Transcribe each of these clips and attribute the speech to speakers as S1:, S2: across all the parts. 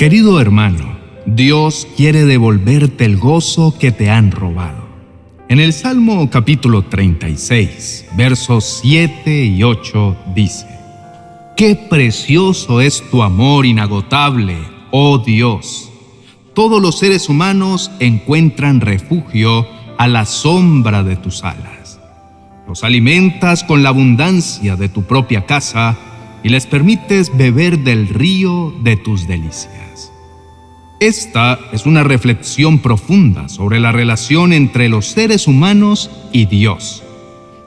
S1: Querido hermano, Dios quiere devolverte el gozo que te han robado. En el Salmo capítulo 36, versos 7 y 8 dice, Qué precioso es tu amor inagotable, oh Dios. Todos los seres humanos encuentran refugio a la sombra de tus alas. Los alimentas con la abundancia de tu propia casa y les permites beber del río de tus delicias. Esta es una reflexión profunda sobre la relación entre los seres humanos y Dios.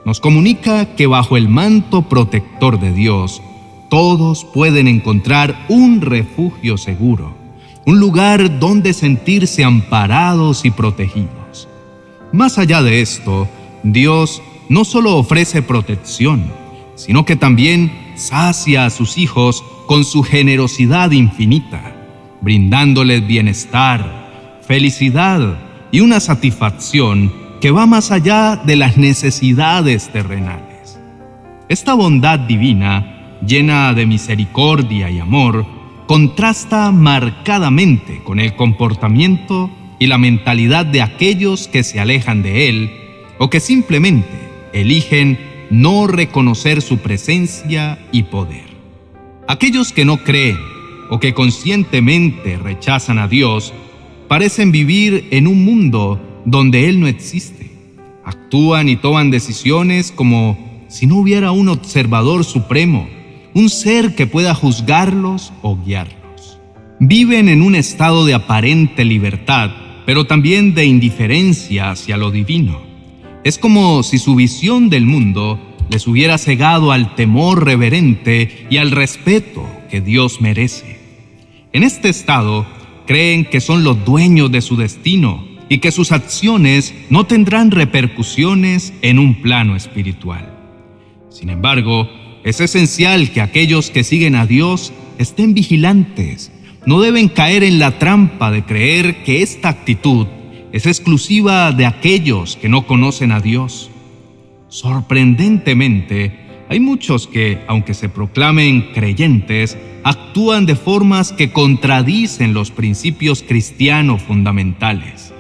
S1: Nos comunica que bajo el manto protector de Dios, todos pueden encontrar un refugio seguro, un lugar donde sentirse amparados y protegidos. Más allá de esto, Dios no solo ofrece protección, sino que también sacia a sus hijos con su generosidad infinita, brindándoles bienestar, felicidad y una satisfacción que va más allá de las necesidades terrenales. Esta bondad divina, llena de misericordia y amor, contrasta marcadamente con el comportamiento y la mentalidad de aquellos que se alejan de Él o que simplemente eligen no reconocer su presencia y poder. Aquellos que no creen o que conscientemente rechazan a Dios parecen vivir en un mundo donde Él no existe. Actúan y toman decisiones como si no hubiera un observador supremo, un ser que pueda juzgarlos o guiarlos. Viven en un estado de aparente libertad, pero también de indiferencia hacia lo divino es como si su visión del mundo les hubiera cegado al temor reverente y al respeto que Dios merece. En este estado, creen que son los dueños de su destino y que sus acciones no tendrán repercusiones en un plano espiritual. Sin embargo, es esencial que aquellos que siguen a Dios estén vigilantes. No deben caer en la trampa de creer que esta actitud es exclusiva de aquellos que no conocen a Dios. Sorprendentemente, hay muchos que, aunque se proclamen creyentes, actúan de formas que contradicen los principios cristianos fundamentales.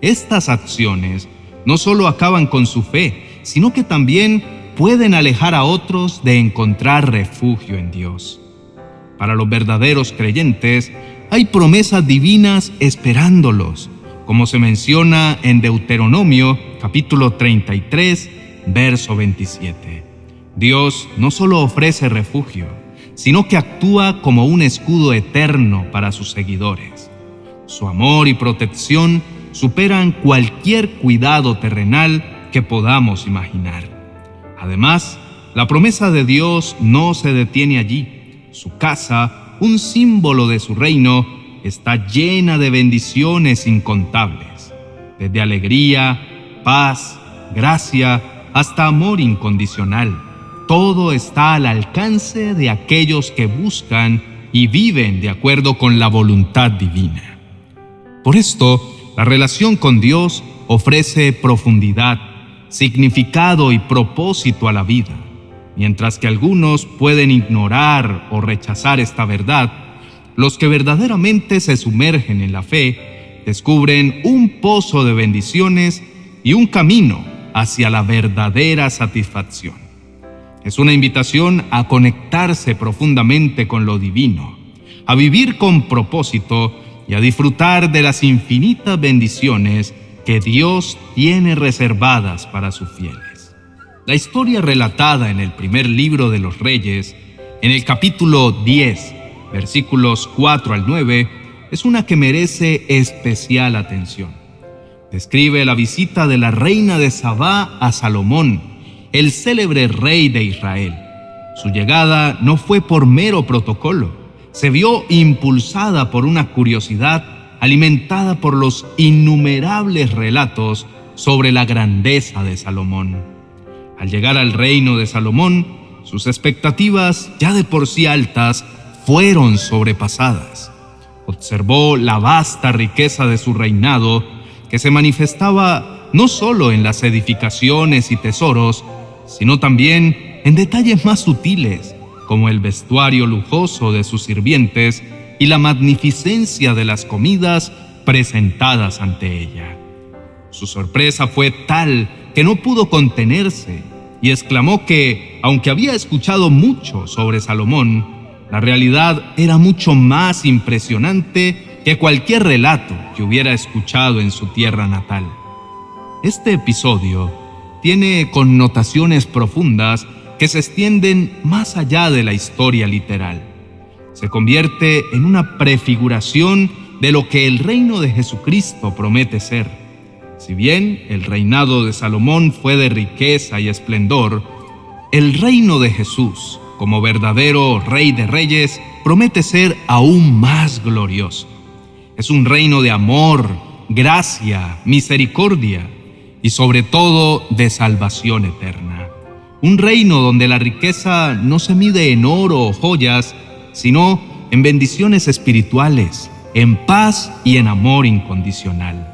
S1: Estas acciones no solo acaban con su fe, sino que también pueden alejar a otros de encontrar refugio en Dios. Para los verdaderos creyentes, hay promesas divinas esperándolos como se menciona en Deuteronomio capítulo 33, verso 27. Dios no solo ofrece refugio, sino que actúa como un escudo eterno para sus seguidores. Su amor y protección superan cualquier cuidado terrenal que podamos imaginar. Además, la promesa de Dios no se detiene allí. Su casa, un símbolo de su reino, está llena de bendiciones incontables, desde alegría, paz, gracia, hasta amor incondicional. Todo está al alcance de aquellos que buscan y viven de acuerdo con la voluntad divina. Por esto, la relación con Dios ofrece profundidad, significado y propósito a la vida. Mientras que algunos pueden ignorar o rechazar esta verdad, los que verdaderamente se sumergen en la fe descubren un pozo de bendiciones y un camino hacia la verdadera satisfacción. Es una invitación a conectarse profundamente con lo divino, a vivir con propósito y a disfrutar de las infinitas bendiciones que Dios tiene reservadas para sus fieles. La historia relatada en el primer libro de los Reyes, en el capítulo 10, versículos 4 al 9, es una que merece especial atención. Describe la visita de la reina de Sabá a Salomón, el célebre rey de Israel. Su llegada no fue por mero protocolo, se vio impulsada por una curiosidad alimentada por los innumerables relatos sobre la grandeza de Salomón. Al llegar al reino de Salomón, sus expectativas, ya de por sí altas, fueron sobrepasadas. Observó la vasta riqueza de su reinado que se manifestaba no solo en las edificaciones y tesoros, sino también en detalles más sutiles, como el vestuario lujoso de sus sirvientes y la magnificencia de las comidas presentadas ante ella. Su sorpresa fue tal que no pudo contenerse y exclamó que, aunque había escuchado mucho sobre Salomón, la realidad era mucho más impresionante que cualquier relato que hubiera escuchado en su tierra natal. Este episodio tiene connotaciones profundas que se extienden más allá de la historia literal. Se convierte en una prefiguración de lo que el reino de Jesucristo promete ser. Si bien el reinado de Salomón fue de riqueza y esplendor, el reino de Jesús, como verdadero rey de reyes, promete ser aún más glorioso. Es un reino de amor, gracia, misericordia y sobre todo de salvación eterna. Un reino donde la riqueza no se mide en oro o joyas, sino en bendiciones espirituales, en paz y en amor incondicional.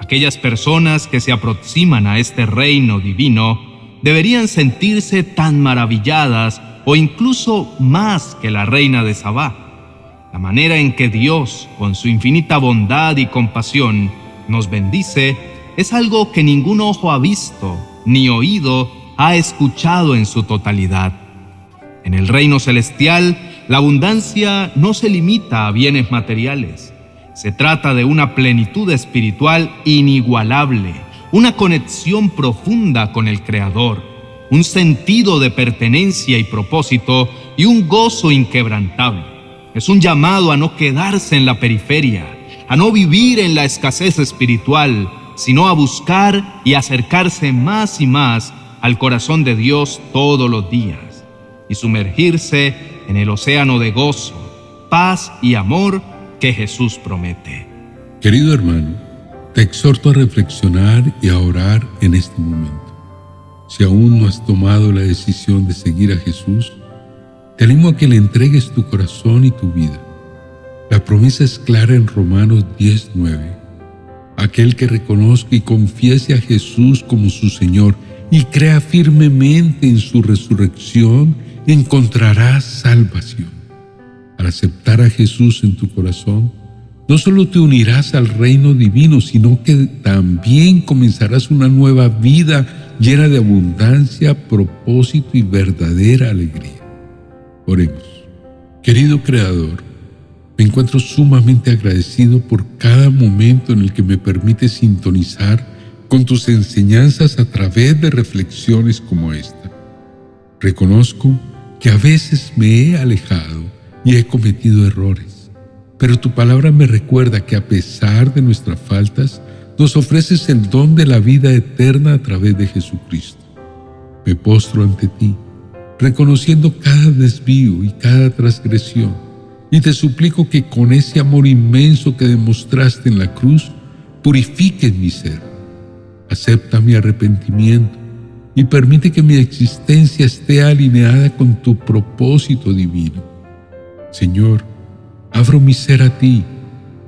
S1: Aquellas personas que se aproximan a este reino divino deberían sentirse tan maravilladas o incluso más que la reina de Sabá. La manera en que Dios, con su infinita bondad y compasión, nos bendice es algo que ningún ojo ha visto ni oído ha escuchado en su totalidad. En el reino celestial, la abundancia no se limita a bienes materiales. Se trata de una plenitud espiritual inigualable, una conexión profunda con el Creador, un sentido de pertenencia y propósito y un gozo inquebrantable. Es un llamado a no quedarse en la periferia, a no vivir en la escasez espiritual, sino a buscar y acercarse más y más al corazón de Dios todos los días y sumergirse en el océano de gozo, paz y amor que Jesús promete.
S2: Querido hermano, te exhorto a reflexionar y a orar en este momento. Si aún no has tomado la decisión de seguir a Jesús, te animo a que le entregues tu corazón y tu vida. La promesa es clara en Romanos 10:9. Aquel que reconozca y confiese a Jesús como su Señor y crea firmemente en su resurrección, encontrará salvación. Al aceptar a Jesús en tu corazón, no solo te unirás al reino divino, sino que también comenzarás una nueva vida llena de abundancia, propósito y verdadera alegría. Oremos. Querido Creador, me encuentro sumamente agradecido por cada momento en el que me permite sintonizar con tus enseñanzas a través de reflexiones como esta. Reconozco que a veces me he alejado y he cometido errores, pero tu palabra me recuerda que a pesar de nuestras faltas, nos ofreces el don de la vida eterna a través de Jesucristo. Me postro ante ti, reconociendo cada desvío y cada transgresión y te suplico que con ese amor inmenso que demostraste en la cruz, purifiques mi ser. Acepta mi arrepentimiento y permite que mi existencia esté alineada con tu propósito divino. Señor, abro mi ser a ti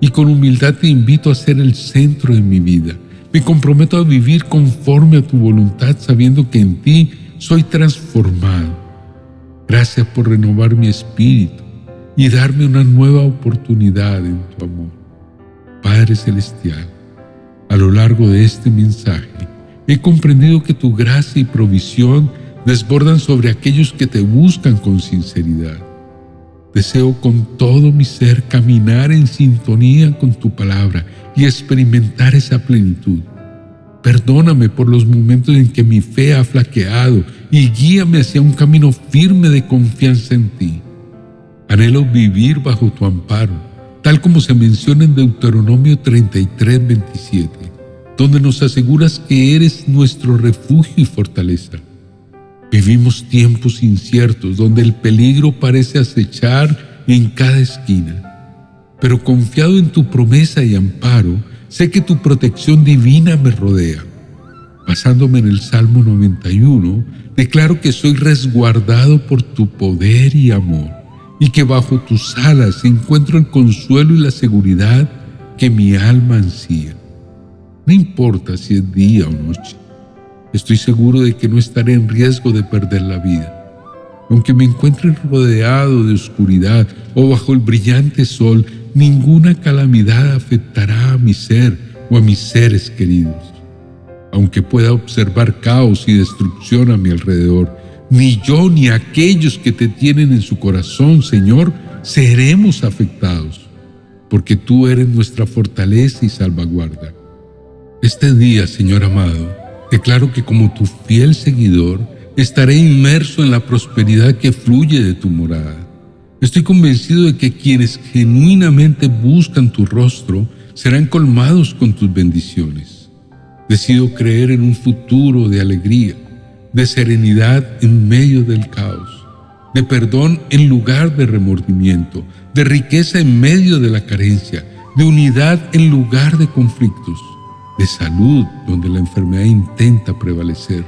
S2: y con humildad te invito a ser el centro de mi vida. Me comprometo a vivir conforme a tu voluntad sabiendo que en ti soy transformado. Gracias por renovar mi espíritu y darme una nueva oportunidad en tu amor. Padre Celestial, a lo largo de este mensaje, he comprendido que tu gracia y provisión desbordan sobre aquellos que te buscan con sinceridad. Deseo con todo mi ser caminar en sintonía con tu palabra y experimentar esa plenitud. Perdóname por los momentos en que mi fe ha flaqueado y guíame hacia un camino firme de confianza en ti. Anhelo vivir bajo tu amparo, tal como se menciona en Deuteronomio 33, 27, donde nos aseguras que eres nuestro refugio y fortaleza. Vivimos tiempos inciertos donde el peligro parece acechar en cada esquina, pero confiado en tu promesa y amparo, sé que tu protección divina me rodea. Basándome en el Salmo 91, declaro que soy resguardado por tu poder y amor y que bajo tus alas encuentro el consuelo y la seguridad que mi alma ansía. No importa si es día o noche, estoy seguro de que no estaré en riesgo de perder la vida. Aunque me encuentre rodeado de oscuridad o bajo el brillante sol, ninguna calamidad afectará a mi ser o a mis seres queridos. Aunque pueda observar caos y destrucción a mi alrededor, ni yo ni aquellos que te tienen en su corazón, Señor, seremos afectados, porque tú eres nuestra fortaleza y salvaguarda. Este día, Señor amado, declaro que como tu fiel seguidor, estaré inmerso en la prosperidad que fluye de tu morada. Estoy convencido de que quienes genuinamente buscan tu rostro serán colmados con tus bendiciones. Decido creer en un futuro de alegría, de serenidad en medio del caos, de perdón en lugar de remordimiento, de riqueza en medio de la carencia, de unidad en lugar de conflictos, de salud donde la enfermedad intenta prevalecer,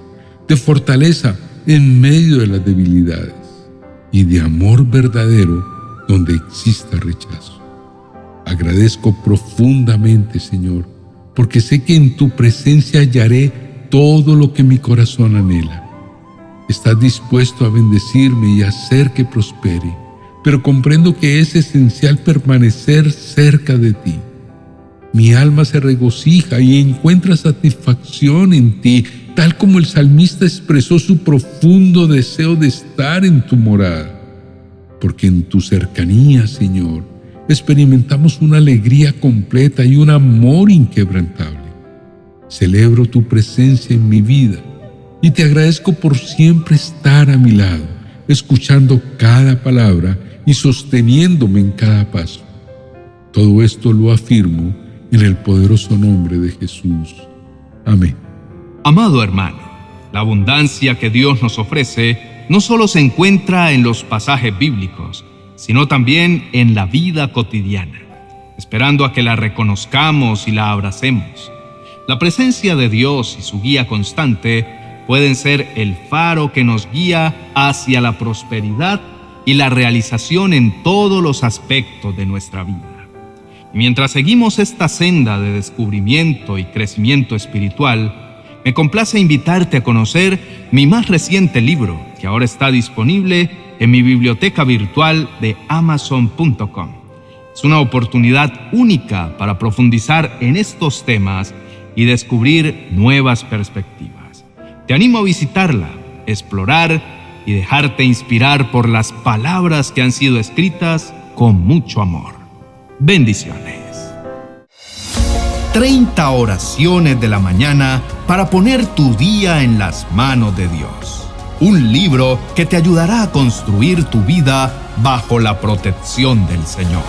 S2: de fortaleza en medio de las debilidades y de amor verdadero donde exista rechazo. Agradezco profundamente, Señor, porque sé que en tu presencia hallaré todo lo que mi corazón anhela. Estás dispuesto a bendecirme y hacer que prospere, pero comprendo que es esencial permanecer cerca de ti. Mi alma se regocija y encuentra satisfacción en ti, tal como el salmista expresó su profundo deseo de estar en tu morada. Porque en tu cercanía, Señor, experimentamos una alegría completa y un amor inquebrantable. Celebro tu presencia en mi vida y te agradezco por siempre estar a mi lado, escuchando cada palabra y sosteniéndome en cada paso. Todo esto lo afirmo en el poderoso nombre de Jesús. Amén.
S1: Amado hermano, la abundancia que Dios nos ofrece no solo se encuentra en los pasajes bíblicos, sino también en la vida cotidiana, esperando a que la reconozcamos y la abracemos. La presencia de Dios y su guía constante pueden ser el faro que nos guía hacia la prosperidad y la realización en todos los aspectos de nuestra vida. Y mientras seguimos esta senda de descubrimiento y crecimiento espiritual, me complace invitarte a conocer mi más reciente libro, que ahora está disponible en mi biblioteca virtual de amazon.com. Es una oportunidad única para profundizar en estos temas y descubrir nuevas perspectivas. Te animo a visitarla, explorar y dejarte inspirar por las palabras que han sido escritas con mucho amor. Bendiciones. 30 oraciones de la mañana para poner tu día en las manos de Dios. Un libro que te ayudará a construir tu vida bajo la protección del Señor.